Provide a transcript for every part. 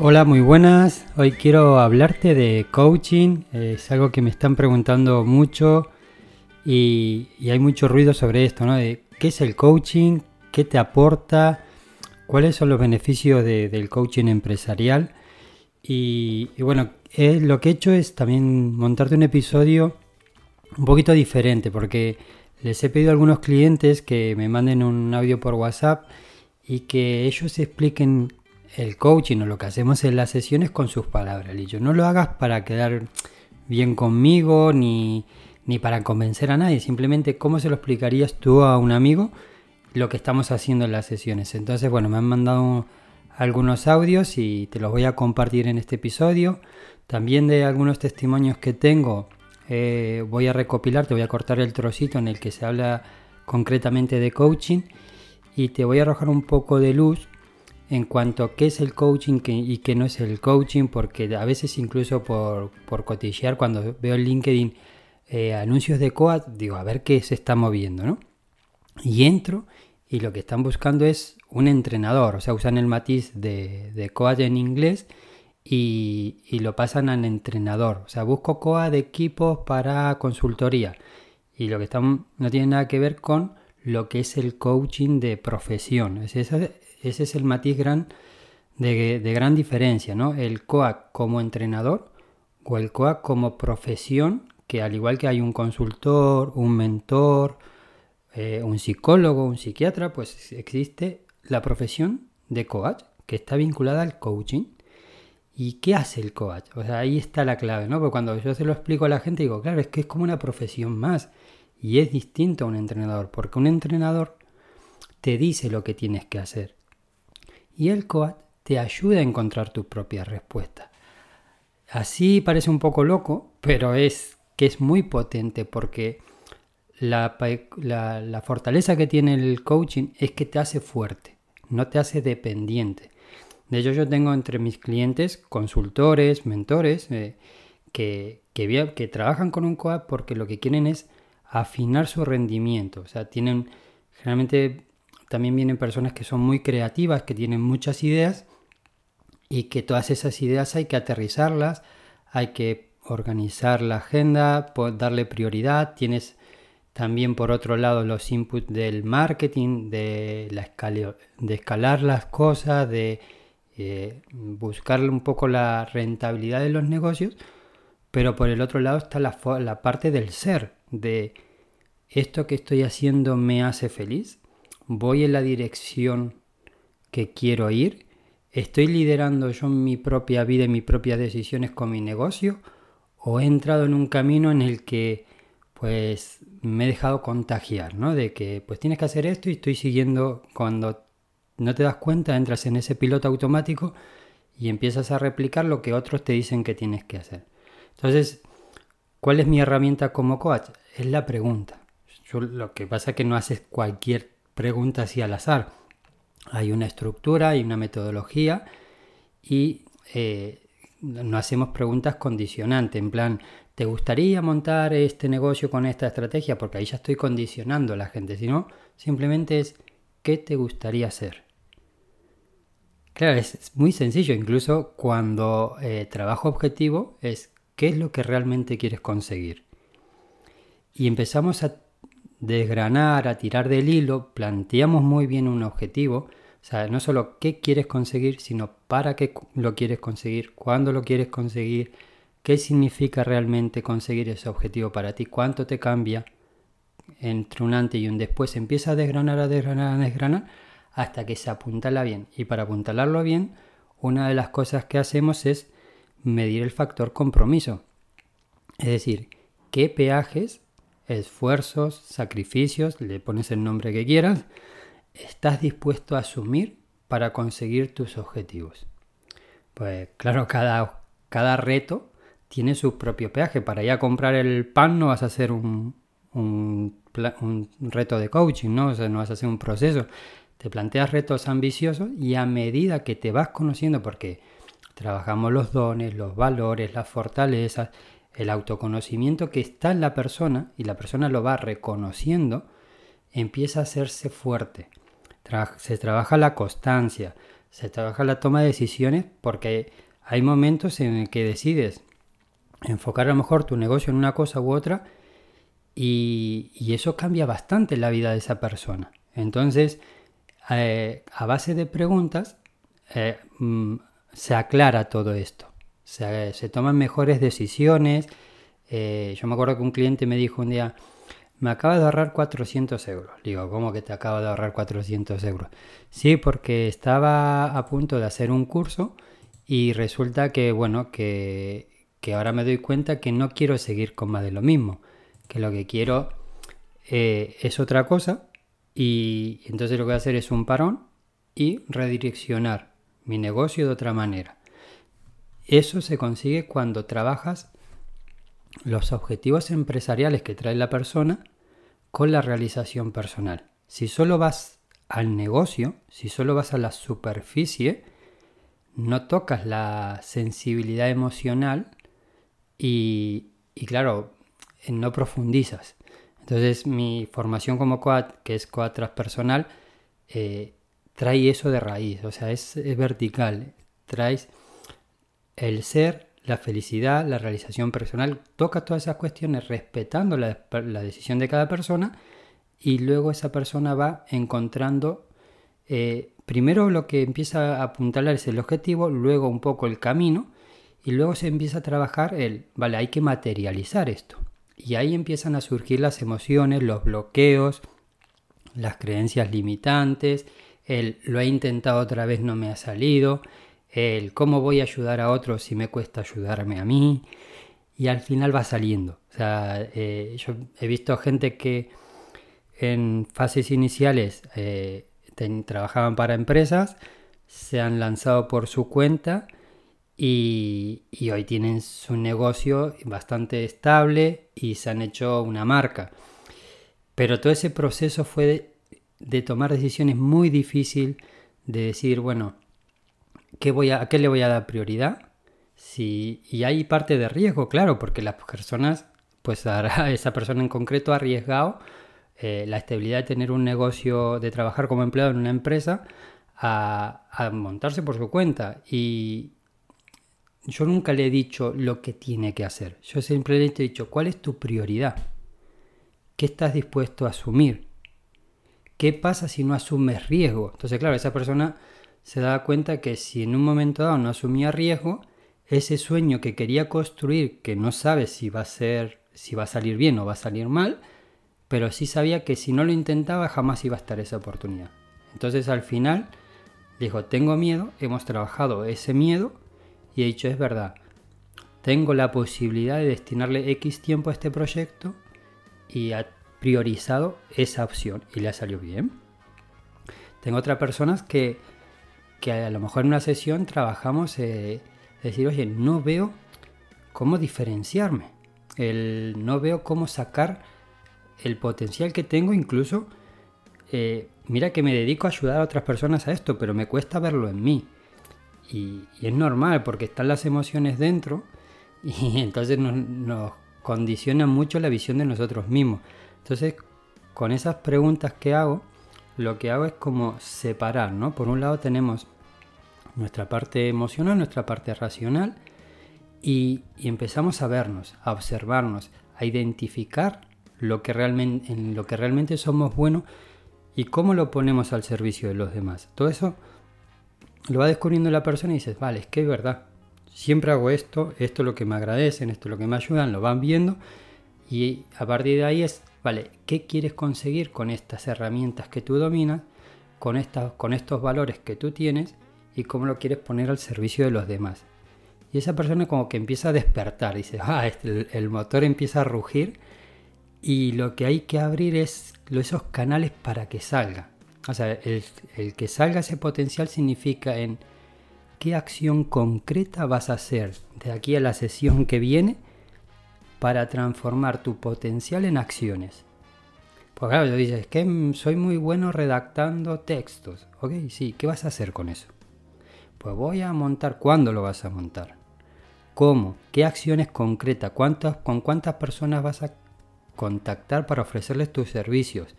Hola, muy buenas. Hoy quiero hablarte de coaching. Es algo que me están preguntando mucho y, hay mucho ruido sobre esto, ¿no? De qué es el coaching, qué te aporta, cuáles son los beneficios del coaching empresarial. Y, bueno, eh, lo que he hecho es también montarte un episodio un poquito diferente porque les he pedido a algunos clientes que me manden un audio por WhatsApp y que ellos expliquen el coaching o lo que hacemos en las sesiones con sus palabras. Yo no lo hagas para quedar bien conmigo ni, ni para convencer a nadie, simplemente cómo se lo explicarías tú a un amigo lo que estamos haciendo en las sesiones. Entonces, bueno, me han mandado algunos audios y te los voy a compartir en este episodio. También de algunos testimonios que tengo eh, voy a recopilar, te voy a cortar el trocito en el que se habla concretamente de coaching y te voy a arrojar un poco de luz en cuanto a qué es el coaching y qué no es el coaching, porque a veces incluso por, por cuando veo en LinkedIn eh, anuncios de COAD, digo, a ver qué se está moviendo, ¿no? Y entro y lo que están buscando es un entrenador, o sea, usan el matiz de, de COAD en inglés y, lo pasan al entrenador. O sea, busco COA de equipos para consultoría. Y lo que están no tiene nada que ver con lo que es el coaching de profesión. Ese, es el matiz gran, de, gran diferencia, ¿no? El COA como entrenador o el COA como profesión, que al igual que hay un consultor, un mentor, eh, un psicólogo, un psiquiatra, pues existe la profesión de coach que está vinculada al coaching ¿Y qué hace el coach? O sea, ahí está la clave, ¿no? Porque cuando yo se lo explico a la gente, digo, claro, es que es como una profesión más. Y es distinto a un entrenador, porque un entrenador te dice lo que tienes que hacer. Y el coach te ayuda a encontrar tu propia respuesta. Así parece un poco loco, pero es que es muy potente porque la, la fortaleza que tiene el coaching es que te hace fuerte, no te hace dependiente. De hecho, yo tengo entre mis clientes consultores, mentores, eh, que, que, trabajan con un coach porque lo que quieren es afinar su rendimiento. O sea, tienen, generalmente también vienen personas que son muy creativas, que tienen muchas ideas y que todas esas ideas hay que aterrizarlas, hay que organizar la agenda, darle prioridad. Tienes también por otro lado los inputs del marketing, de, la de escalar las cosas, de eh, buscarle un poco la rentabilidad de los negocios, pero por el otro lado está la, la parte del ser, de esto que estoy haciendo me hace feliz, voy en la dirección que quiero ir, estoy liderando yo mi propia vida y mis propias decisiones con mi negocio, o he entrado en un camino en el que pues me he dejado contagiar, ¿no? De que pues tienes que hacer esto y estoy siguiendo cuando no te das cuenta, entras en ese piloto automático y empiezas a replicar lo que otros te dicen que tienes que hacer. Entonces, ¿cuál es mi herramienta como coach? Es la pregunta. lo que pasa es que no haces cualquier pregunta así al azar. Hay una estructura, hay una metodología y eh, no hacemos preguntas condicionantes, en plan, ¿te gustaría montar este negocio con esta estrategia? Porque ahí ya estoy condicionando a la gente, sino simplemente es, ¿qué te gustaría hacer? Claro, es, muy sencillo, incluso cuando eh, trabajo objetivo es qué es lo que realmente quieres conseguir. Y empezamos a desgranar, a tirar del hilo, planteamos muy bien un objetivo, o sea, no solo qué quieres conseguir, sino para qué lo quieres conseguir, cuándo lo quieres conseguir, qué significa realmente conseguir ese objetivo para ti, cuánto te cambia entre un antes y un después. Empieza a desgranar, a desgranar, a desgranar hasta que se apuntala bien. Y para apuntalarlo bien, una de las cosas que hacemos es medir el factor compromiso. Es decir, qué peajes, esfuerzos, sacrificios, le pones el nombre que quieras, estás dispuesto a asumir para conseguir tus objetivos. Pues claro, cada, cada reto tiene su propio peaje. Para ir a comprar el pan no vas a hacer un, un, reto de coaching, ¿no? O sea, no vas a hacer un proceso te planteas retos ambiciosos y a medida que te vas conociendo, porque trabajamos los dones, los valores, las fortalezas, el autoconocimiento que está en la persona y la persona lo va reconociendo, empieza a hacerse fuerte. se trabaja la constancia, se trabaja la toma de decisiones porque hay momentos en el que decides enfocar a lo mejor tu negocio en una cosa u otra y, eso cambia bastante la vida de esa persona. Entonces, eh, a base de preguntas, eh, mm, se aclara todo esto. Se, toman mejores decisiones. Eh, yo me acuerdo que un cliente me dijo un día, me acaba de ahorrar 400 euros. Digo, ¿cómo que te acaba de ahorrar 400 euros? Sí, porque estaba a punto de hacer un curso y resulta que, bueno, que, que ahora me doy cuenta que no quiero seguir con más de lo mismo que lo que quiero eh, es otra cosa y entonces lo que voy a hacer es un parón y redireccionar mi negocio de otra manera. Eso se consigue cuando trabajas los objetivos empresariales que trae la persona con la realización personal. Si solo vas al negocio, si solo vas a la superficie, no tocas la sensibilidad emocional y, y claro, no profundizas. Entonces mi formación como coach, que es coach transpersonal, eh, trae eso de raíz, o sea, es, vertical. Traes el ser, la felicidad, la realización personal, toca todas esas cuestiones respetando la, decisión de cada persona y luego esa persona va encontrando eh, primero lo que empieza a apuntarle es el objetivo, luego un poco el camino y luego se empieza a trabajar el, vale, hay que materializar esto. Y ahí empiezan a surgir las emociones, los bloqueos, las creencias limitantes, el lo he intentado otra vez no me ha salido, el cómo voy a ayudar a otros si me cuesta ayudarme a mí. Y al final va saliendo. O sea, eh, yo he visto gente que en fases iniciales eh, trabajaban para empresas, se han lanzado por su cuenta y, hoy tienen su negocio bastante estable y se han hecho una marca. Pero todo ese proceso fue de, tomar decisiones muy difícil, de decir, bueno, ¿qué voy a, qué le voy a dar prioridad? Si, y hay parte de riesgo, claro, porque las personas, pues esa persona en concreto ha arriesgado eh, la estabilidad de tener un negocio, de trabajar como empleado en una empresa, a, a montarse por su cuenta. Y, yo nunca le he dicho lo que tiene que hacer. Yo siempre le he dicho, ¿cuál es tu prioridad? ¿Qué estás dispuesto a asumir? ¿Qué pasa si no asumes riesgo? Entonces, claro, esa persona se da cuenta que si en un momento dado no asumía riesgo, ese sueño que quería construir, que no sabe si va a ser, si va a salir bien o va a salir mal, pero sí sabía que si no lo intentaba jamás iba a estar esa oportunidad. Entonces al final dijo, tengo miedo, hemos trabajado ese miedo y he dicho, es verdad, tengo la posibilidad de destinarle X tiempo a este proyecto y ha priorizado esa opción y le ha salido bien. Tengo otras personas que, que a lo mejor en una sesión trabajamos eh, decir, oye, no veo cómo diferenciarme, el, no veo cómo sacar el potencial que tengo incluso, eh, mira que me dedico a ayudar a otras personas a esto, pero me cuesta verlo en mí. Y, es normal porque están las emociones dentro y entonces nos, nos condiciona mucho la visión de nosotros mismos. Entonces, con esas preguntas que hago, lo que hago es como separar, ¿no? Por un lado tenemos nuestra parte emocional, nuestra parte racional, y, empezamos a vernos, a observarnos, a identificar lo que realmente, en lo que realmente somos buenos y cómo lo ponemos al servicio de los demás. Todo eso lo va descubriendo la persona y dices, vale, es que es verdad, siempre hago esto, esto es lo que me agradecen, esto es lo que me ayudan, lo van viendo y a partir de ahí es, vale, ¿qué quieres conseguir con estas herramientas que tú dominas, con, estas, con estos valores que tú tienes y cómo lo quieres poner al servicio de los demás? Y esa persona como que empieza a despertar, dice, ah, este, el motor empieza a rugir y lo que hay que abrir es esos canales para que salga. O sea, el, que salga ese potencial significa en qué acción concreta vas a hacer de aquí a la sesión que viene para transformar tu potencial en acciones. Pues claro, dices, que soy muy bueno redactando textos. Ok, sí, ¿qué vas a hacer con eso? Pues voy a montar, ¿cuándo lo vas a montar? ¿Cómo? ¿Qué acciones concretas? ¿Cuántas, ¿Con cuántas personas vas a contactar para ofrecerles tus servicios?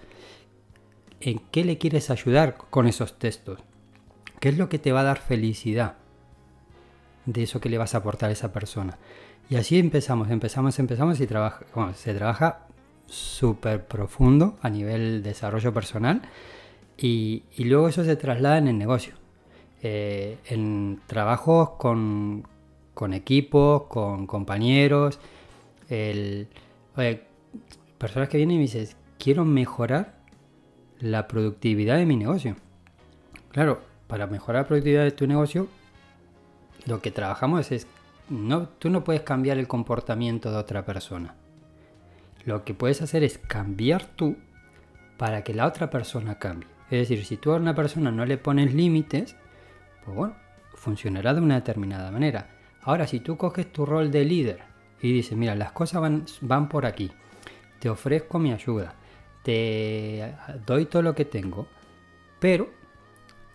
en qué le quieres ayudar con esos textos. ¿Qué es lo que te va a dar felicidad de eso que le vas a aportar a esa persona? Y así empezamos, empezamos, empezamos y trabaja, se trabaja súper profundo a nivel desarrollo personal y, luego eso se traslada en el negocio. Eh, en trabajos con, con equipos, con compañeros, personas que vienen y me dicen, quiero mejorar la productividad de mi negocio. Claro, para mejorar la productividad de tu negocio, lo que trabajamos es, no, tú no puedes cambiar el comportamiento de otra persona. Lo que puedes hacer es cambiar tú para que la otra persona cambie. Es decir, si tú a una persona no le pones límites, pues bueno, funcionará de una determinada manera. Ahora, si tú coges tu rol de líder y dices, mira, las cosas van, van por aquí, te ofrezco mi ayuda, te doy todo lo que tengo, pero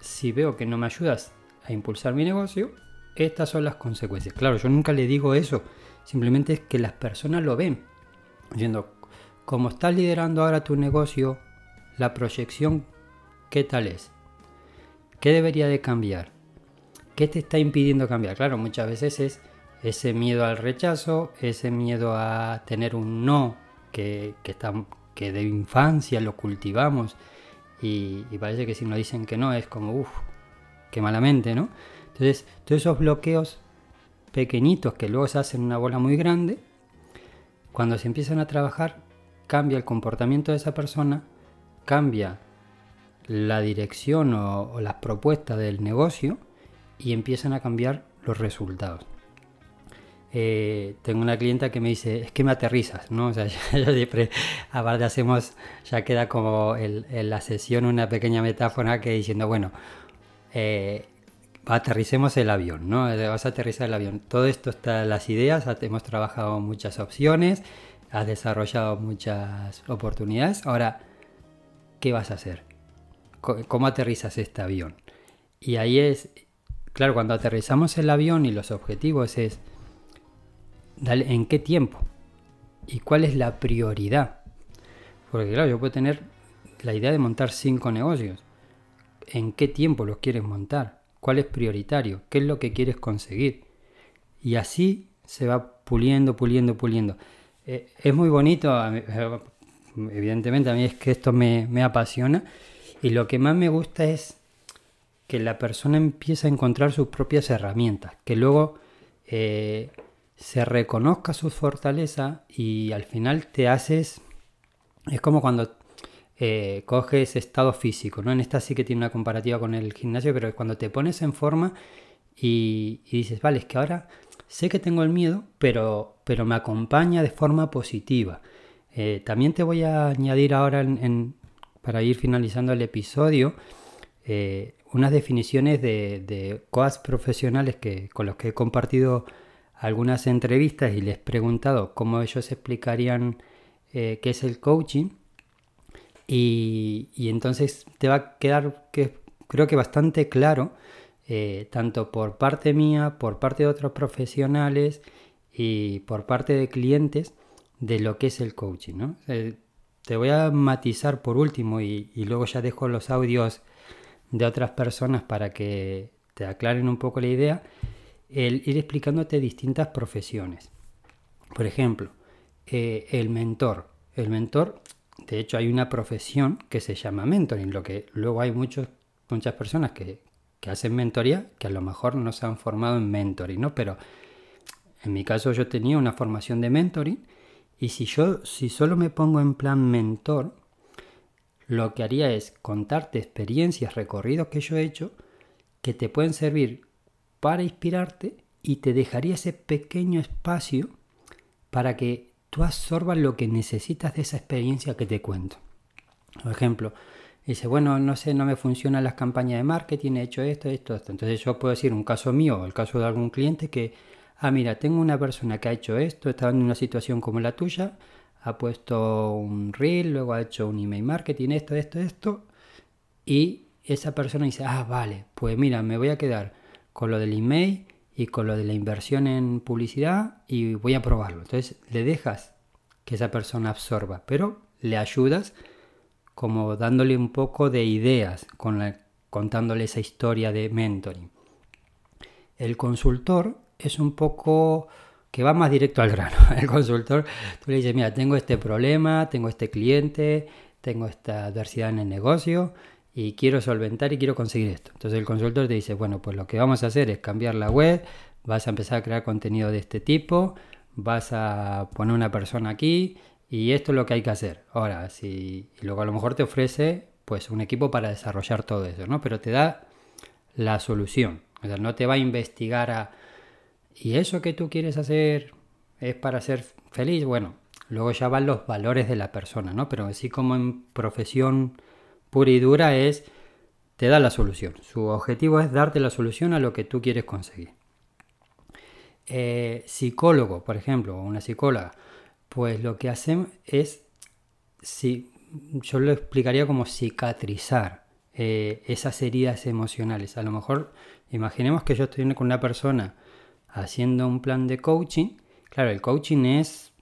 si veo que no me ayudas a impulsar mi negocio, estas son las consecuencias. Claro, yo nunca le digo eso, simplemente es que las personas lo ven, diciendo, como estás liderando ahora tu negocio, la proyección, ¿qué tal es? ¿Qué debería de cambiar? ¿Qué te está impidiendo cambiar? Claro, muchas veces es ese miedo al rechazo, ese miedo a tener un no que, de infancia lo cultivamos y, parece que si nos dicen que no es como, uff, qué malamente, ¿no? Entonces, todos esos bloqueos pequeñitos que luego se hacen una bola muy grande, cuando se empiezan a trabajar, cambia el comportamiento de esa persona, cambia la dirección o, las propuestas del negocio y empiezan a cambiar los resultados. Eh, tengo una clienta que me dice, es que me aterrizas, ¿no? O sea, yo siempre, aparte hacemos, ya queda como en la sesión una pequeña metáfora que diciendo, bueno, eh, aterricemos el avión, ¿no? Vas a aterrizar el avión. Todo esto está las ideas, hemos trabajado muchas opciones, has desarrollado muchas oportunidades. Ahora, ¿qué vas a hacer? ¿Cómo aterrizas este avión? Y ahí es, claro, cuando aterrizamos el avión y los objetivos es en qué tiempo y cuál es la prioridad. Porque claro, yo puedo tener la idea de montar cinco negocios. ¿En qué tiempo los quieres montar? ¿Cuál es prioritario? ¿Qué es lo que quieres conseguir? Y así se va puliendo, puliendo, puliendo. Eh, es muy bonito, evidentemente a mí es que esto me, me apasiona y lo que más me gusta es que la persona empieza a encontrar sus propias herramientas, que luego eh, se reconozca su fortaleza y al final te haces, es como cuando eh, coges estado físico, ¿no? En esta sí que tiene una comparativa con el gimnasio, pero cuando te pones en forma y, dices, vale, es que ahora sé que tengo el miedo, pero, pero me acompaña de forma positiva. Eh, también te voy a añadir ahora, para ir finalizando el episodio, eh, unas definiciones de, de coas profesionales que, con los que he compartido algunas entrevistas y les he preguntado cómo ellos explicarían eh, qué es el coaching. Y, entonces te va a quedar que creo que bastante claro, eh, tanto por parte mía, por parte de otros profesionales y por parte de clientes, de lo que es el coaching. Eh, te voy a matizar por último y, y luego ya dejo los audios de otras personas para que te aclaren un poco la idea el ir explicándote distintas profesiones. Por ejemplo, eh, el mentor. El mentor, de hecho, hay una profesión que se llama mentoring, lo que luego hay muchos, muchas personas que, que hacen mentoría que a lo mejor no se han formado en mentoring, ¿no? Pero en mi caso yo tenía una formación de mentoring y si yo si solo me pongo en plan mentor, lo que haría es contarte experiencias, recorridos que yo he hecho que te pueden servir para inspirarte y te dejaría ese pequeño espacio para que tú absorbas lo que necesitas de esa experiencia que te cuento. Por ejemplo, dice, bueno, no sé, no me funcionan las campañas de marketing, he hecho esto, esto, esto. Entonces yo puedo decir un caso mío el caso de algún cliente que, ah, mira, tengo una persona que ha hecho esto, está en una situación como la tuya, ha puesto un reel, luego ha hecho un email marketing, esto, esto, esto, y esa persona dice, ah, vale, pues mira, me voy a quedar con lo del email y con lo de la inversión en publicidad y voy a probarlo. Entonces le dejas que esa persona absorba, pero le ayudas como dándole un poco de ideas con, contándole esa historia de mentoring. El consultor es un poco que va más directo al grano. El consultor, tú le dices, mira, tengo este problema, tengo este cliente, tengo esta adversidad en el negocio y quiero solventar y quiero conseguir esto. Entonces el consultor te dice, bueno, pues lo que vamos a hacer es cambiar la web, vas a empezar a crear contenido de este tipo, vas a poner una persona aquí y esto es lo que hay que hacer. Ahora, si y luego a lo mejor te ofrece pues un equipo para desarrollar todo eso, ¿no? Pero te da la solución. O sea, no te va a investigar a ¿Y eso que tú quieres hacer es para ser feliz? Bueno, luego ya van los valores de la persona, ¿no? Pero así como en profesión pura y dura es, te da la solución. Su objetivo es darte la solución a lo que tú quieres conseguir. Eh, psicólogo, por ejemplo, o una psicóloga, pues lo que hacen es, si, yo lo explicaría como cicatrizar eh, esas heridas emocionales. A lo mejor, imaginemos que yo estoy con una persona haciendo un plan de coaching. Claro, el coaching es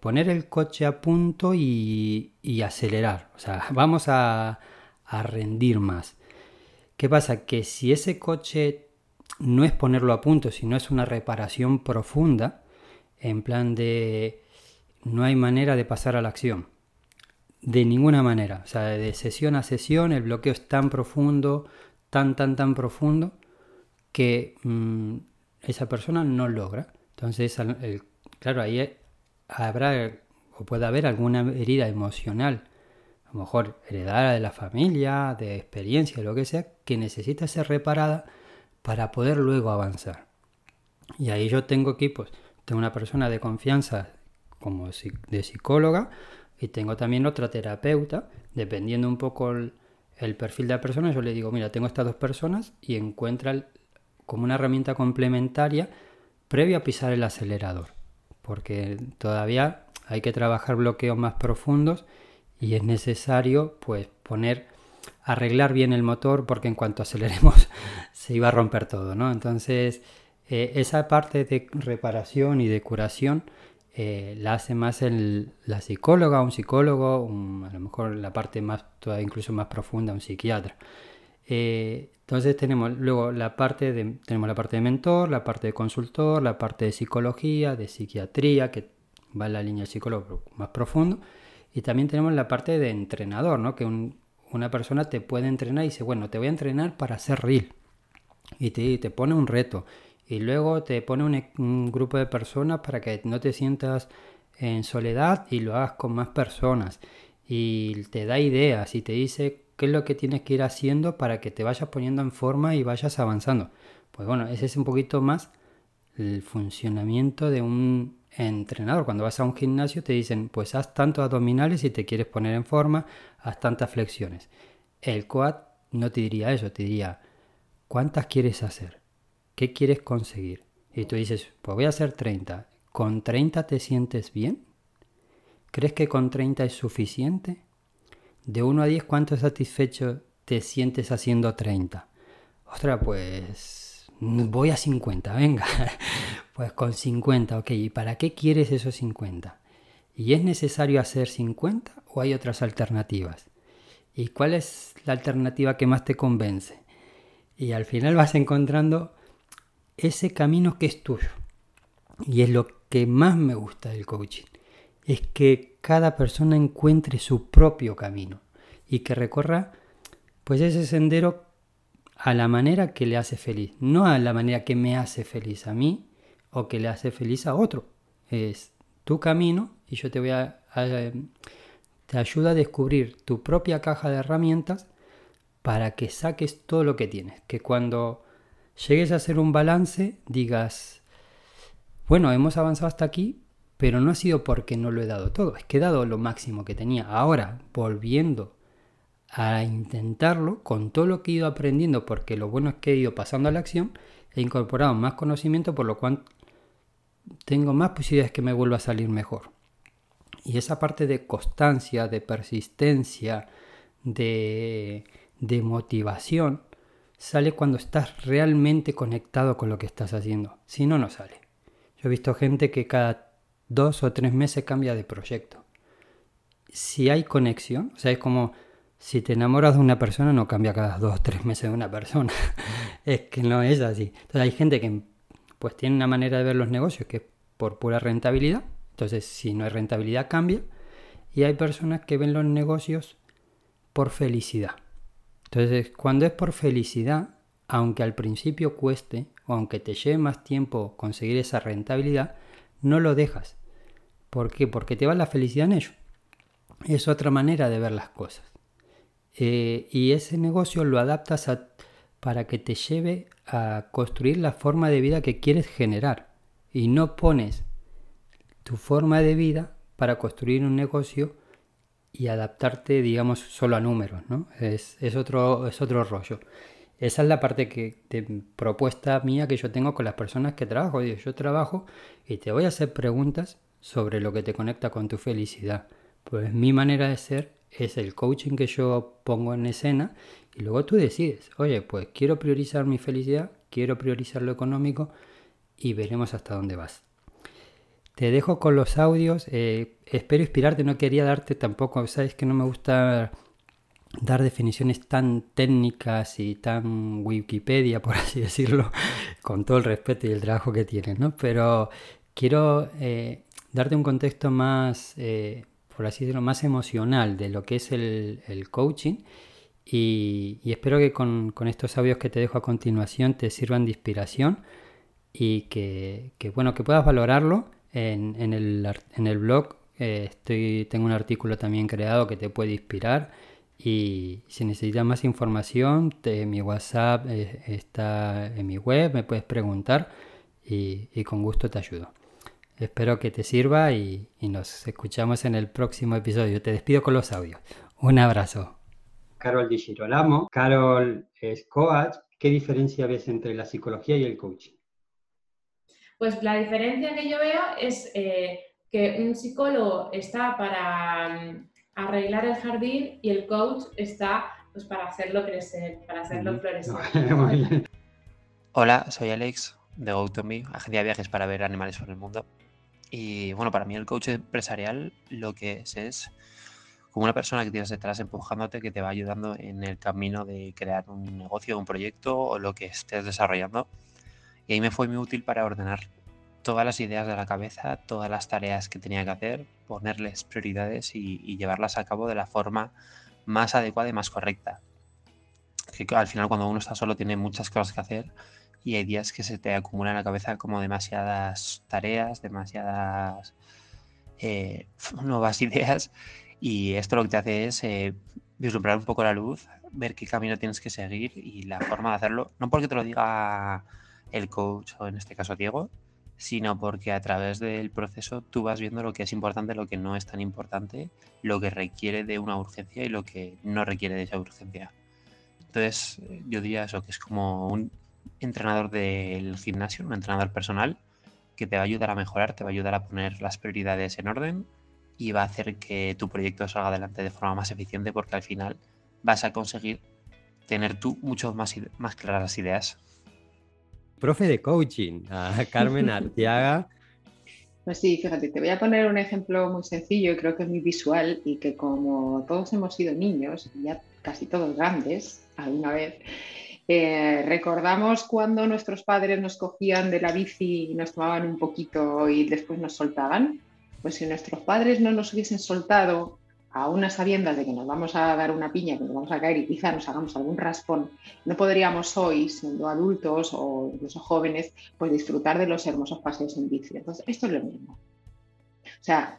poner el coche a punto y, acelerar. O sea, vamos a, a rendir más. ¿Qué pasa? Que si ese coche no es ponerlo a punto, sino es una reparación profunda, en plan de no hay manera de pasar a la acción. De ninguna manera. O sea, de sesión a sesión el bloqueo es tan profundo, tan, tan, tan profundo, que mm, esa persona no logra. Entonces, claro, ahí habrá o puede haber alguna herida emocional, a lo mejor heredada de la familia, de experiencia, lo que sea, que necesita ser reparada para poder luego avanzar. Y ahí yo tengo equipos, tengo una persona de confianza como de psicóloga y tengo también otra terapeuta, dependiendo un poco el, perfil de la persona, yo le digo, mira, tengo estas dos personas y encuentra como una herramienta complementaria previo a pisar el acelerador, porque todavía hay que trabajar bloqueos más profundos y es necesario pues poner arreglar bien el motor porque en cuanto aceleremos se iba a romper todo, ¿no? Entonces eh, esa parte de reparación y de curación eh, la hace más el, la psicóloga, un psicólogo, a lo mejor la parte más, todavía incluso más profunda, un psiquiatra. Eh, entonces tenemos luego la parte de, tenemos la parte de mentor, la parte de consultor, la parte de psicología, de psiquiatría, que va en la línea de psicólogo más profundo, y también tenemos la parte de entrenador, ¿no? que una persona te puede entrenar y dice, bueno, te voy a entrenar para ser real, y te, te pone un reto, y luego te pone un, un grupo de personas para que no te sientas en soledad y lo hagas con más personas, y te da ideas y te dice qué es lo que tienes que ir haciendo para que te vayas poniendo en forma y vayas avanzando. Pues bueno, ese es un poquito más el funcionamiento de un entrenador. Cuando vas a un gimnasio te dicen, pues haz tantos abdominales si te quieres poner en forma, haz tantas flexiones. El quad no te diría eso, te diría, ¿cuántas quieres hacer? ¿Qué quieres conseguir? Y tú dices, pues voy a hacer 30. ¿Con 30 te sientes bien? ¿Crees que con 30 es suficiente? De 1 a 10, ¿cuánto satisfecho te sientes haciendo 30? Ostras, pues voy a 50, venga. pues con 50, ok. ¿Y para qué quieres esos 50? ¿Y es necesario hacer 50 o hay otras alternativas? ¿Y cuál es la alternativa que más te convence? Y al final vas encontrando ese camino que es tuyo. Y es lo que más me gusta del coaching es que cada persona encuentre su propio camino y que recorra pues ese sendero a la manera que le hace feliz, no a la manera que me hace feliz a mí o que le hace feliz a otro. Es tu camino y yo te voy a, te ayuda a descubrir tu propia caja de herramientas para que saques todo lo que tienes, que cuando llegues a hacer un balance digas, bueno, hemos avanzado hasta aquí, pero no ha sido porque no lo he dado todo, es que he dado lo máximo que tenía. Ahora, volviendo a intentarlo, con todo lo que he ido aprendiendo, porque lo bueno es que he ido pasando a la acción, he incorporado más conocimiento, por lo cual tengo más posibilidades que me vuelva a salir mejor. Y esa parte de constancia, de persistencia, de, de motivación, sale cuando estás realmente conectado con lo que estás haciendo. Si no, no sale. Yo he visto gente que cada dos o tres meses cambia de proyecto. Si hay conexión, o sea, es como si te enamoras de una persona no cambia cada dos o tres meses de una persona. es que no es así. Entonces hay gente que pues tiene una manera de ver los negocios que es por pura rentabilidad. Entonces si no hay rentabilidad cambia. Y hay personas que ven los negocios por felicidad. Entonces cuando es por felicidad, aunque al principio cueste o aunque te lleve más tiempo conseguir esa rentabilidad, no lo dejas. ¿Por qué? Porque te va la felicidad en ello. Es otra manera de ver las cosas. Eh, y ese negocio lo adaptas para que te lleve a construir la forma de vida que quieres generar. Y no pones tu forma de vida para construir un negocio y adaptarte, digamos, solo a números, ¿no? Es, otro, es otro rollo. Esa es la parte que, de propuesta mía que yo tengo con las personas que trabajo. yo trabajo y te voy a hacer preguntas sobre lo que te conecta con tu felicidad. Pues mi manera de ser es el coaching que yo pongo en escena y luego tú decides, oye, pues quiero priorizar mi felicidad, quiero priorizar lo económico y veremos hasta dónde vas. Te dejo con los audios, eh, espero inspirarte, no quería darte tampoco, sabes que no me gusta dar definiciones tan técnicas y tan Wikipedia, por así decirlo, con todo el respeto y el trabajo que tienes, ¿no? Pero quiero eh, darte un contexto más eh, por así decirlo, más emocional de lo que es el, coaching. Y, espero que con, estos audios que te dejo a continuación te sirvan de inspiración y que, bueno, que puedas valorarlo en, el, blog. Eh, estoy, tengo un artículo también creado que te puede inspirar. Y si necesitas más información, mi WhatsApp eh, está en mi web, me puedes preguntar y con gusto te ayudo. Espero que te sirva y, nos escuchamos en el próximo episodio. Te despido con los audios. Un abrazo. Carol Di Girolamo. Carol es coach. ¿Qué diferencia ves entre la psicología y el coaching? Pues la diferencia que yo veo es eh, que un psicólogo está para mm, arreglar el jardín y el coach está pues, para hacerlo crecer, para hacerlo florecer. Hola, soy Alex de GoToMe, agencia de viajes para ver animales por el mundo. Y bueno, para mí el coach empresarial lo que es es como una persona que tienes detrás empujándote, que te va ayudando en el camino de crear un negocio, un proyecto o lo que estés desarrollando. Y ahí me fue muy útil para ordenar todas las ideas de la cabeza, todas las tareas que tenía que hacer, ponerles prioridades y, llevarlas a cabo de la forma más adecuada y más correcta. Que al final cuando uno está solo tiene muchas cosas que hacer y hay días que se te acumulan en la cabeza como demasiadas tareas, demasiadas eh, nuevas ideas y esto lo que te hace es eh, vislumbrar un poco la luz, ver qué camino tienes que seguir y la forma de hacerlo, no porque te lo diga el coach o en este caso Diego, sino porque a través del proceso tú vas viendo lo que es importante, lo que no es tan importante, lo que requiere de una urgencia y lo que no requiere de esa urgencia. Entonces, yo diría eso, que es como un, entrenador del gimnasio, un entrenador personal que te va a ayudar a mejorar, te va a ayudar a poner las prioridades en orden y va a hacer que tu proyecto salga adelante de forma más eficiente porque al final vas a conseguir tener tú mucho más, más claras las ideas. Profe de coaching, a Carmen Arteaga. Pues sí, fíjate, te voy a poner un ejemplo muy sencillo y creo que es muy visual y que como todos hemos sido niños, ya casi todos grandes alguna vez, eh, recordamos cuando nuestros padres nos cogían de la bici y nos tomaban un poquito y después nos soltaban. Pues si nuestros padres no nos hubiesen soltado a unas sabiendas de que nos vamos a dar una piña, que nos vamos a caer y quizá nos hagamos algún raspón, no podríamos hoy, siendo adultos o incluso jóvenes, pues disfrutar de los hermosos paseos en bici. Entonces, esto es lo mismo. O sea,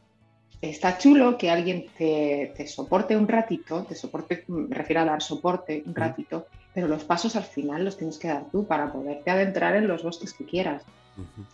está chulo que alguien te, te, soporte un ratito, te soporte, me refiero a dar soporte un ratito, pero los pasos al final los tienes que dar tú para poderte adentrar en los bosques que quieras.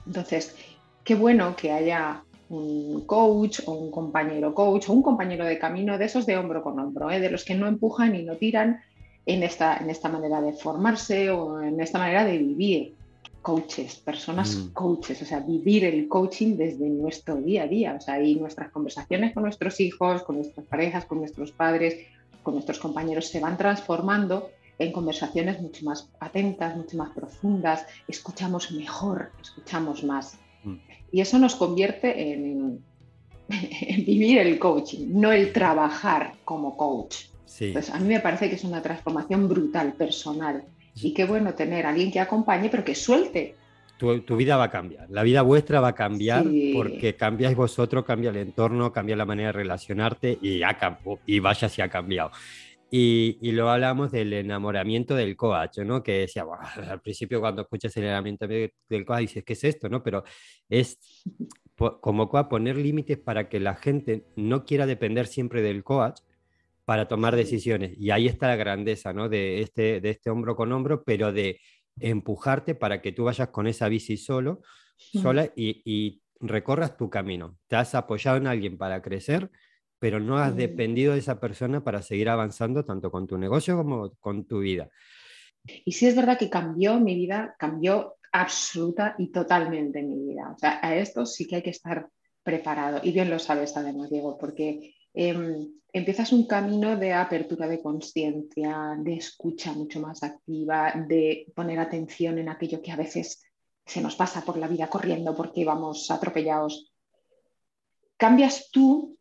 Entonces, qué bueno que haya un coach o un compañero coach o un compañero de camino de esos de hombro con hombro, ¿eh? de los que no empujan y no tiran en esta, en esta manera de formarse o en esta manera de vivir. Coaches, personas mm. coaches, o sea, vivir el coaching desde nuestro día a día, o sea, y nuestras conversaciones con nuestros hijos, con nuestras parejas, con nuestros padres, con nuestros compañeros se van transformando en conversaciones mucho más atentas, mucho más profundas, escuchamos mejor, escuchamos más. Mm. Y eso nos convierte en, vivir el coaching, no el trabajar como coach. Entonces, a mí me parece que es una transformación brutal, personal. Y qué bueno tener a alguien que acompañe, pero que suelte. Tu, vida va a cambiar, la vida vuestra va a cambiar porque cambiáis vosotros, cambia el entorno, cambia la manera de relacionarte y, y vaya si ha cambiado. Y, y luego hablamos del enamoramiento del coach, ¿no? Que decía, al principio cuando escuchas el enamoramiento del coach dices, ¿qué es esto? ¿no? Pero es como a poner límites para que la gente no quiera depender siempre del coach para tomar decisiones. Y ahí está la grandeza, ¿no? De este, de este hombro con hombro, pero de empujarte para que tú vayas con esa bici solo, sola y, y recorras tu camino. Te has apoyado en alguien para crecer pero no has dependido de esa persona para seguir avanzando tanto con tu negocio como con tu vida. Y sí es verdad que cambió mi vida, cambió absoluta y totalmente mi vida. O sea, a esto sí que hay que estar preparado. Y bien lo sabes además, Diego, porque em, empiezas un camino de apertura de conciencia, de escucha mucho más activa, de poner atención en aquello que a veces se nos pasa por la vida corriendo porque vamos atropellados. Cambias tú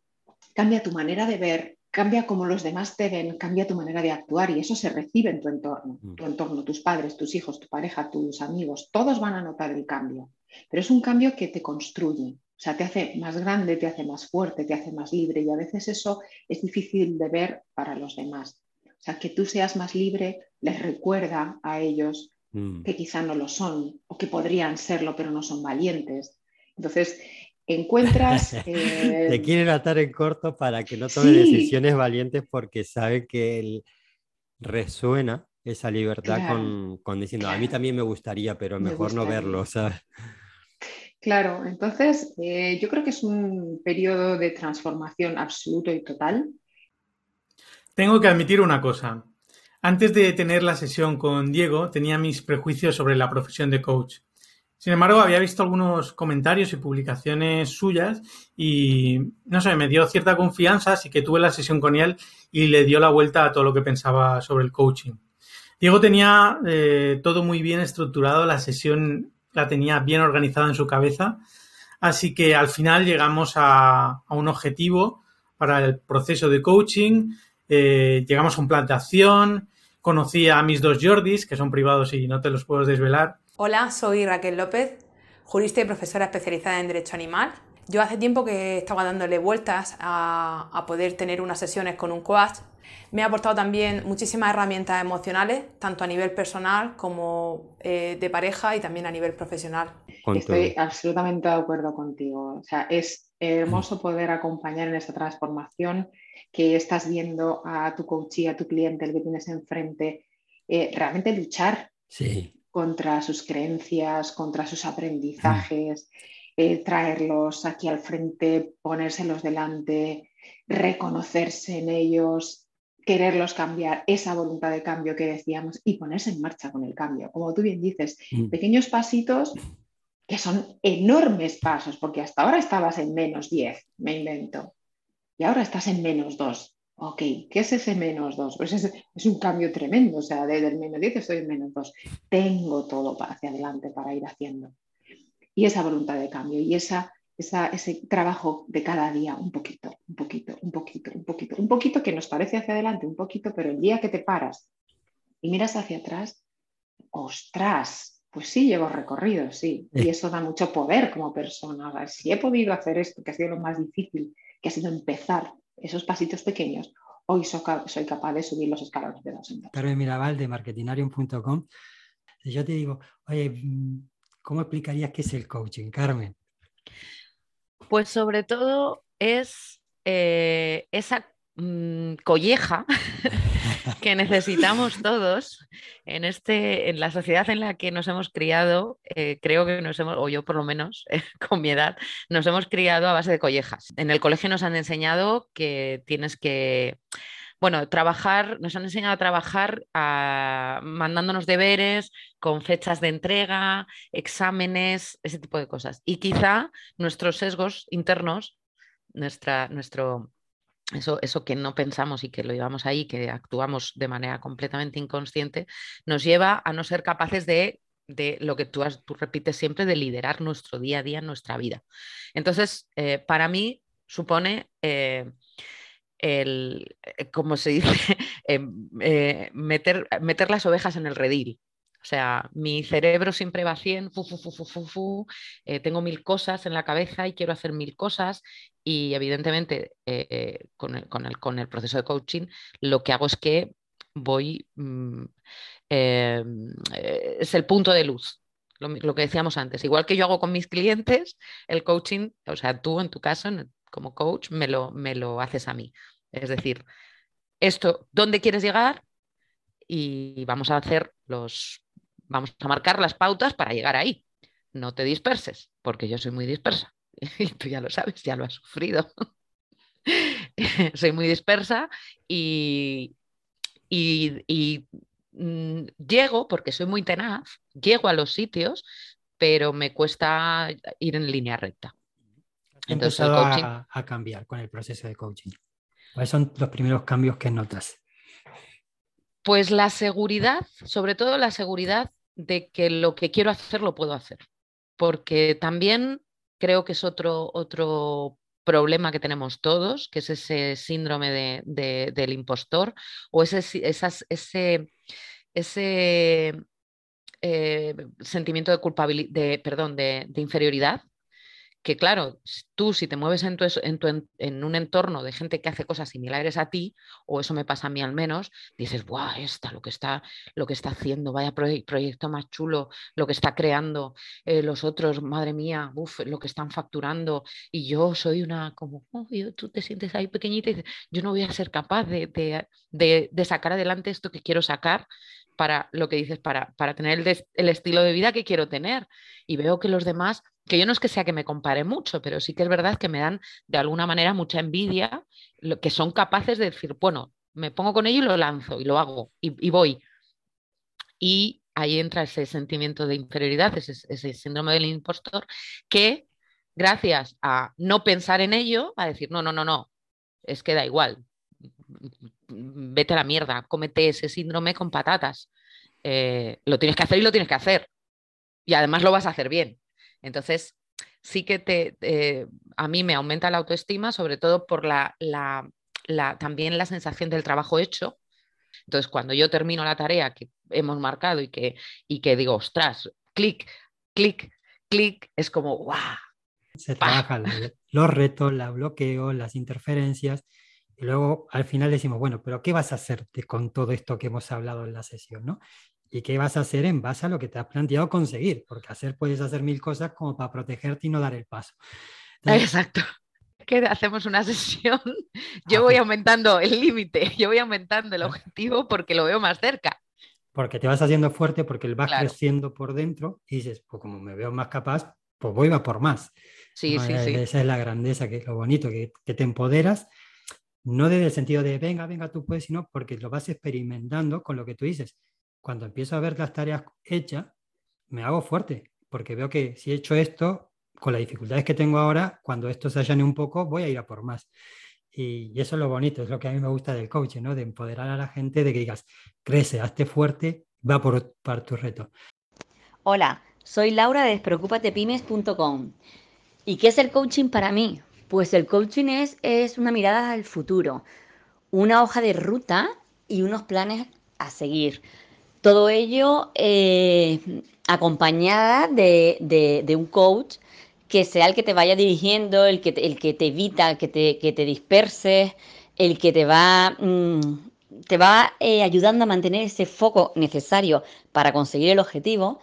cambia tu manera de ver, cambia como los demás te ven, cambia tu manera de actuar y eso se recibe en tu entorno, mm. tu entorno, tus padres, tus hijos, tu pareja, tus amigos, todos van a notar el cambio, pero es un cambio que te construye, o sea, te hace más grande, te hace más fuerte, te hace más libre y a veces eso es difícil de ver para los demás. O sea, que tú seas más libre les recuerda a ellos mm. que quizá no lo son o que podrían serlo pero no son valientes. Entonces, encuentras... Eh... Te quieren atar en corto para que no tome decisiones valientes porque sabe que él resuena esa libertad con, diciendo, a mí también me gustaría, pero mejor no verlo. Claro, entonces eh, yo creo que es un periodo de transformación absoluto y total. Tengo que admitir una cosa. Antes de tener la sesión con Diego, tenía mis prejuicios sobre la profesión de coach. Sin embargo, había visto algunos comentarios y publicaciones suyas y, no sé, me dio cierta confianza, así que tuve la sesión con él y le dio la vuelta a todo lo que pensaba sobre el coaching. Diego tenía eh, todo muy bien estructurado, la sesión la tenía bien organizada en su cabeza, así que al final llegamos a, un objetivo para el proceso de coaching, eh, llegamos a un plan de acción, conocí a mis dos Jordis, que son privados y no te los puedo desvelar, Hola, soy Raquel López, jurista y profesora especializada en Derecho Animal. Yo hace tiempo que estaba dándole vueltas a, poder tener unas sesiones con un coach. Me ha aportado también muchísimas herramientas emocionales, tanto a nivel personal como eh, de pareja y también a nivel profesional. Estoy absolutamente de acuerdo contigo. O sea, es hermoso poder acompañar en esta transformación que estás viendo a tu coach y a tu cliente, el que tienes enfrente, eh, realmente luchar. Sí contra sus creencias, contra sus aprendizajes, eh, traerlos aquí al frente, ponérselos delante, reconocerse en ellos, quererlos cambiar, esa voluntad de cambio que decíamos y ponerse en marcha con el cambio. Como tú bien dices, mm. pequeños pasitos que son enormes pasos, porque hasta ahora estabas en menos 10, me invento, y ahora estás en menos 2. Ok, ¿qué es ese menos 2? Pues es, un cambio tremendo, o sea, desde el menos 10 estoy en menos 2. Tengo todo para hacia adelante para ir haciendo. Y esa voluntad de cambio y esa, ese trabajo de cada día, un poquito, un poquito, un poquito, un poquito, un poquito que nos parece hacia adelante, un poquito, pero el día que te paras y miras hacia atrás, ostras, pues sí, llevo recorrido, sí. Y eso da mucho poder como persona. Si he podido hacer esto, que ha sido lo más difícil, que ha sido empezar esos pasitos pequeños, hoy soy, capaz de subir los escalones de dos en dos. Carmen Mirabal de marketinarium.com. Yo te digo, oye, mm, ¿cómo explicarías qué es el coaching, Carmen? Pues sobre todo es eh, esa mm, colleja que necesitamos todos en, este, en la sociedad en la que nos hemos criado, eh, creo que nos hemos, o yo por lo menos, con mi edad, nos hemos criado a base de collejas. En el colegio nos han enseñado que tienes que bueno, trabajar, nos han enseñado a trabajar mandándonos deberes con fechas de entrega, exámenes, ese tipo de cosas. Y quizá nuestros sesgos internos, nuestra, nuestro, eso, eso que no pensamos y que lo llevamos ahí, que actuamos de manera completamente inconsciente, nos lleva a no ser capaces de, de lo que tú, tú, repites siempre, de liderar nuestro día a día, nuestra vida. Entonces, eh, para mí supone... Eh, el, eh, como se dice, em, meter, meter las ovejas en el redil. O sea, mi cerebro siempre va a 100, fu, fu, fu, tengo mil cosas en la cabeza y quiero hacer mil cosas y evidentemente con, el, con, el, con, el, proceso de coaching lo que hago es que voy, mm, em, es el punto de luz, lo, lo, que decíamos antes. Igual que yo hago con mis clientes, el coaching, o sea, tú en tu caso, como coach, me lo, me lo haces a mí. Es decir, esto, ¿dónde quieres llegar? Y vamos a hacer los, vamos a marcar las pautas para llegar ahí. No te disperses, porque yo soy muy dispersa. Y tú ya lo sabes, ya lo has sufrido. soy muy dispersa y, y, mm, llego, porque soy muy tenaz, llego a los sitios, pero me cuesta ir en línea recta. Entonces, el coaching... a cambiar con el proceso de coaching. ¿Cuáles son los primeros cambios que notas? Pues la seguridad, sobre todo la seguridad de que lo que quiero hacer lo puedo hacer. Porque también creo que es otro, otro problema que tenemos todos, que es ese síndrome del impostor o ese, ese, ese eh, sentimiento de culpabilidad, de, perdón, de, inferioridad que claro, tú si te mueves en, en, un entorno de gente que hace cosas similares a ti, o eso me pasa a mí al menos, dices, ¡buah, esta, lo que está, lo que está haciendo, vaya proyecto más chulo, lo que está creando, eh, los otros, madre mía, uf, lo que están facturando, y yo soy una, como, oh, tú te sientes ahí pequeñita y dices, yo no voy a ser capaz de, de, de sacar adelante esto que quiero sacar, para lo que dices, para, para tener el, el, estilo de vida que quiero tener. Y veo que los demás que yo no es que sea que me compare mucho, pero sí que es verdad que me dan de alguna manera mucha envidia, lo, que son capaces de decir, bueno, me pongo con ello y lo lanzo y lo hago y, voy. Y ahí entra ese sentimiento de inferioridad, ese, síndrome del impostor, que gracias a no pensar en ello, a decir, no, no, no, no, es que da igual, vete a la mierda, cómete ese síndrome con patatas. Eh, lo tienes que hacer y lo tienes que hacer. Y además lo vas a hacer bien. Entonces, sí que te, eh, a mí me aumenta la autoestima, sobre todo por la, también la sensación del trabajo hecho. Entonces, cuando yo termino la tarea que hemos marcado y que, y que digo, ostras, clic, clic, clic, es como, ¡guau! Se trabajan los retos, los bloqueos, las interferencias. Y luego al final decimos, bueno, pero ¿qué vas a hacer con todo esto que hemos hablado en la sesión? ¿no? Y qué vas a hacer en base a lo que te has planteado conseguir, porque hacer puedes hacer mil cosas como para protegerte y no dar el paso. Exacto. Que hacemos una sesión, yo voy aumentando el límite, yo voy aumentando el objetivo porque lo veo más cerca. Porque te vas haciendo fuerte, porque el vas creciendo por dentro y dices, pues como me veo más capaz, pues voy a por más. Sí, sí, sí. Esa es la grandeza, que es lo bonito, que, que te empoderas, no desde el sentido de venga, venga, tú puedes, sino porque lo vas experimentando con lo que tú dices cuando empiezo a ver las tareas hechas, me hago fuerte, porque veo que si he hecho esto, con las dificultades que tengo ahora, cuando esto se allane un poco, voy a ir a por más. Y, eso es lo bonito, es lo que a mí me gusta del coaching, ¿no? de empoderar a la gente, de que digas, crece, hazte fuerte, va por, tu reto. Hola, soy Laura de despreocupatepymes.com. ¿Y qué es el coaching para mí? Pues el coaching es una mirada al futuro, una hoja de ruta y unos planes a seguir. Todo ello eh, acompañada de, un coach que sea el que te vaya dirigiendo, el que, el que te evita que te, que te disperses, el que te va, mm, te va eh, ayudando a mantener ese foco necesario para conseguir el objetivo.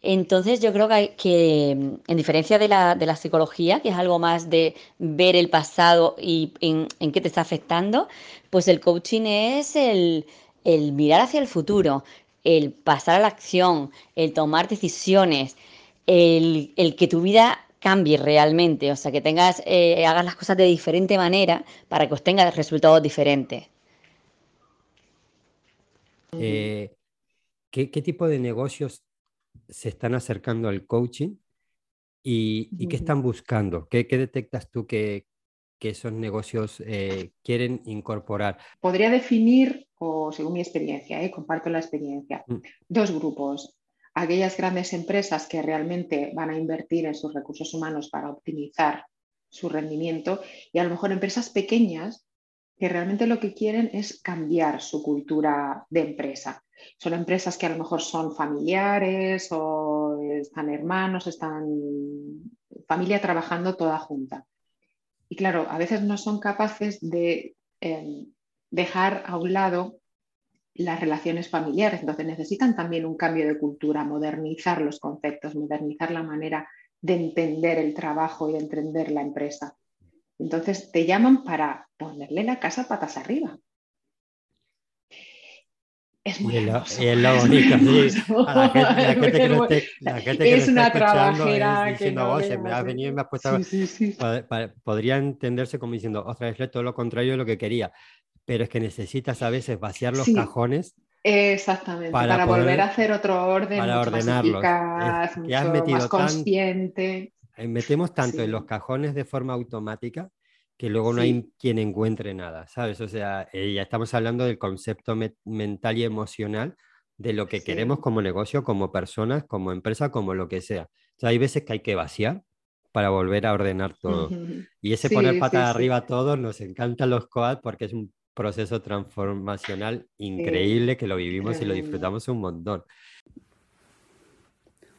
Entonces yo creo que, que en diferencia de la, de la, psicología, que es algo más de ver el pasado y en, en qué te está afectando, pues el coaching es el, el mirar hacia el futuro, el pasar a la acción, el tomar decisiones, el, que tu vida cambie realmente, o sea, que tengas, eh, hagas las cosas de diferente manera para que obtengas resultados diferentes. Eh, ¿qué, tipo de negocios se están acercando al coaching y, qué están buscando? ¿Qué, detectas tú que, esos negocios eh, quieren incorporar? Podría definir o según mi experiencia, ¿eh? comparto la experiencia, mm. dos grupos. Aquellas grandes empresas que realmente van a invertir en sus recursos humanos para optimizar su rendimiento y a lo mejor empresas pequeñas que realmente lo que quieren es cambiar su cultura de empresa. Son empresas que a lo mejor son familiares o están hermanos, están familia trabajando toda junta. Y claro, a veces no son capaces de em, dejar a un lado las relaciones familiares, entonces necesitan también un cambio de cultura, modernizar los conceptos, modernizar la manera de entender el trabajo y de entender la empresa. Entonces te llaman para ponerle la casa patas arriba. Es muy hermoso. es lo bonito, sí. la gente, que no esté, la gente que es no una trabajera es que no veas, me ¿eh? venido y me has puesto... Sí, sí, sí. Podría entenderse como diciendo, otra vez todo lo contrario de lo que quería, pero es que necesitas a veces vaciar los Sí. cajones Exactamente, Para para, volver poder- a hacer otro orden para mucho más ordenarlos. eficaz, Es que has mucho metido más tan- consciente. Eh, Metemos tanto Sí. en los cajones de forma automática que luego no Sí. hay quien encuentre nada, ¿sabes? O sea, eh, ya estamos hablando del concepto me- mental y emocional de lo que queremos como negocio, como personas, como empresa, como lo que sea. O sea, hay veces que hay que vaciar para volver a ordenar todo. Ujú. Y ese poner sí. arriba a todos, nos encantan los coads porque es un proceso transformacional increíble que lo vivimos y lo disfrutamos un montón.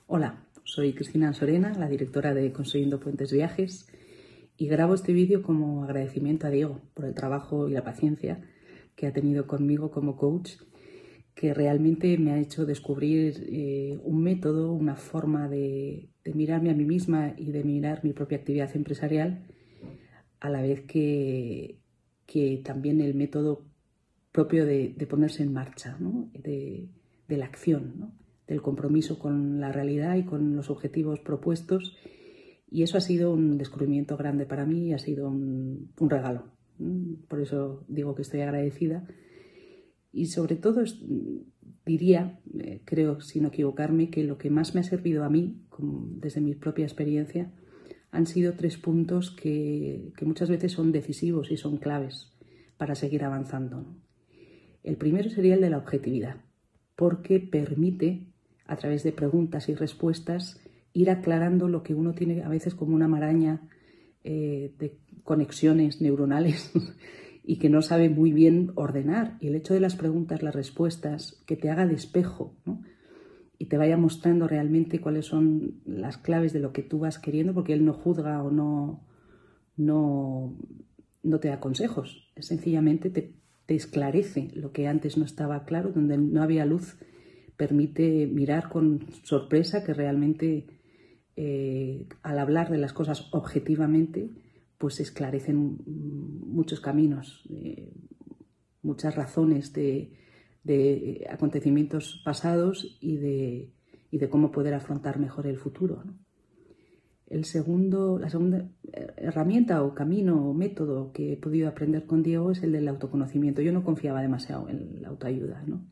Hola, soy Cristina Sorena, la directora de Construyendo Puentes Viajes, y grabo este vídeo como agradecimiento a Diego por el trabajo y la paciencia que ha tenido conmigo como coach, que realmente me ha hecho descubrir eh, un método, una forma de, de mirarme a mí misma y de mirar mi propia actividad empresarial, a la vez que, que también el método propio de, ponerse en marcha, de, la acción, del compromiso con la realidad y con los objetivos propuestos. Y eso ha sido un descubrimiento grande para mí y ha sido un, regalo. Por eso digo que estoy agradecida. Y sobre todo diría, eh, creo sin equivocarme, que lo que más me ha servido a mí, desde mi propia experiencia, han sido tres puntos que, que muchas veces son decisivos y son claves para seguir avanzando. El primero sería el de la objetividad, porque permite, a través de preguntas y respuestas, ir aclarando lo que uno tiene a veces como una maraña eh, de conexiones neuronales y que no sabe muy bien ordenar. Y el hecho de las preguntas, las respuestas, que te haga de espejo ¿no? Y te vaya mostrando realmente cuáles son las claves de lo que tú vas queriendo, porque él no juzga o no, no, no te da consejos, sencillamente te, te esclarece lo que antes no estaba claro, donde no había luz, permite mirar con sorpresa que realmente eh, al hablar de las cosas objetivamente, pues esclarecen muchos caminos, eh, muchas razones de, de, acontecimientos pasados y de, y de, cómo poder afrontar mejor el futuro. El segundo, la segunda herramienta o camino o método que he podido aprender con Diego es el del autoconocimiento. Yo no confiaba demasiado en la autoayuda, ¿no?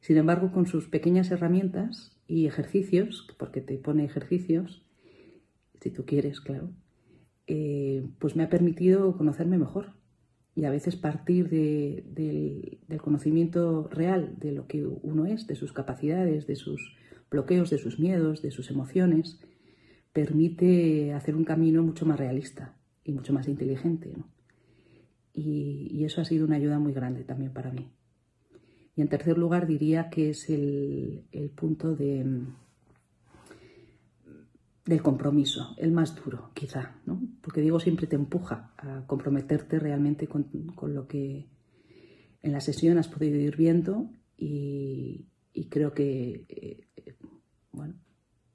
Sin embargo, con sus pequeñas herramientas y ejercicios, porque te pone ejercicios, si tú quieres, claro, eh, pues me ha permitido conocerme mejor y a veces partir de, del, conocimiento real de lo que uno es, de sus capacidades, de sus bloqueos, de sus miedos, de sus emociones, permite hacer un camino mucho más realista y mucho más inteligente. ¿no? Y, eso ha sido una ayuda muy grande también para mí. Y en tercer lugar diría que es el punto de, del compromiso, el más duro quizá, ¿no? porque Diego siempre te empuja a comprometerte realmente con, con lo que en la sesión has podido ir viendo y, creo que, eh, bueno,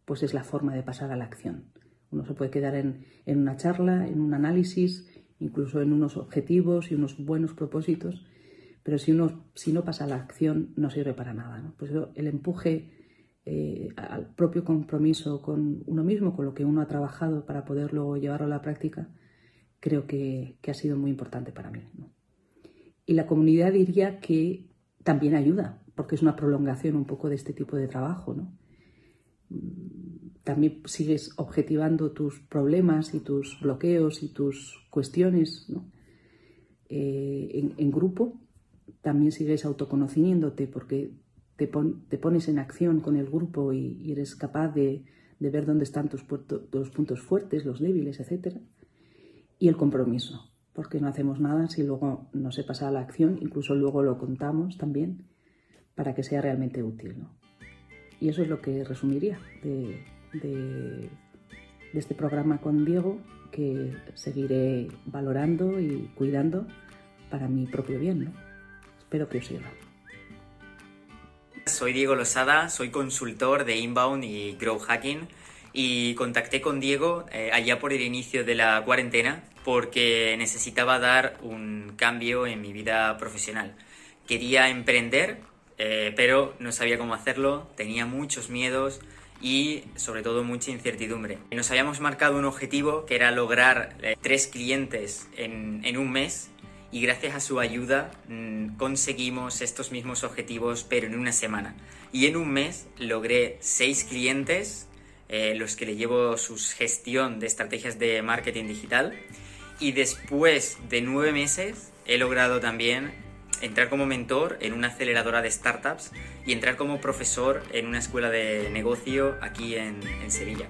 pues es la forma de pasar a la acción. Uno se puede quedar en, en, una charla, en un análisis, incluso en unos objetivos y unos buenos propósitos, pero si uno si no pasa a la acción no sirve para nada. ¿no? Pues el empuje eh, al propio compromiso con uno mismo, con lo que uno ha trabajado para poderlo llevarlo a la práctica, creo que, ha sido muy importante para mí. Y la comunidad diría que también ayuda, porque es una prolongación un poco de este tipo de trabajo. ¿no? También sigues objetivando tus problemas y tus bloqueos y tus cuestiones ¿no? eh, en, en, grupo. También sigues autoconociéndote porque te, pon, te, pones en acción con el grupo y, y eres capaz de, de, ver dónde están tus, puntos fuertes, los débiles, etc. Y el compromiso, porque no hacemos nada si luego no se pasa a la acción, incluso luego lo contamos también para que sea realmente útil. ¿no? Y eso es lo que resumiría de, de, de este programa con Diego, que seguiré valorando y cuidando para mi propio bien. ¿no? Espero que os sirva. Soy Diego Losada, soy consultor de Inbound y Grow Hacking y contacté con Diego eh, allá por el inicio de la cuarentena porque necesitaba dar un cambio en mi vida profesional. Quería emprender, eh, pero no sabía cómo hacerlo, tenía muchos miedos y sobre todo mucha incertidumbre. Nos habíamos marcado un objetivo que era lograr eh, tres clientes en, en un mes y gracias a su ayuda mmm, conseguimos estos mismos objetivos pero en una semana. Y en un mes logré seis clientes, eh, los que le llevo su gestión de estrategias de marketing digital. Y después de nueve meses he logrado también entrar como mentor en una aceleradora de startups y entrar como profesor en una escuela de negocio aquí en Sevilla.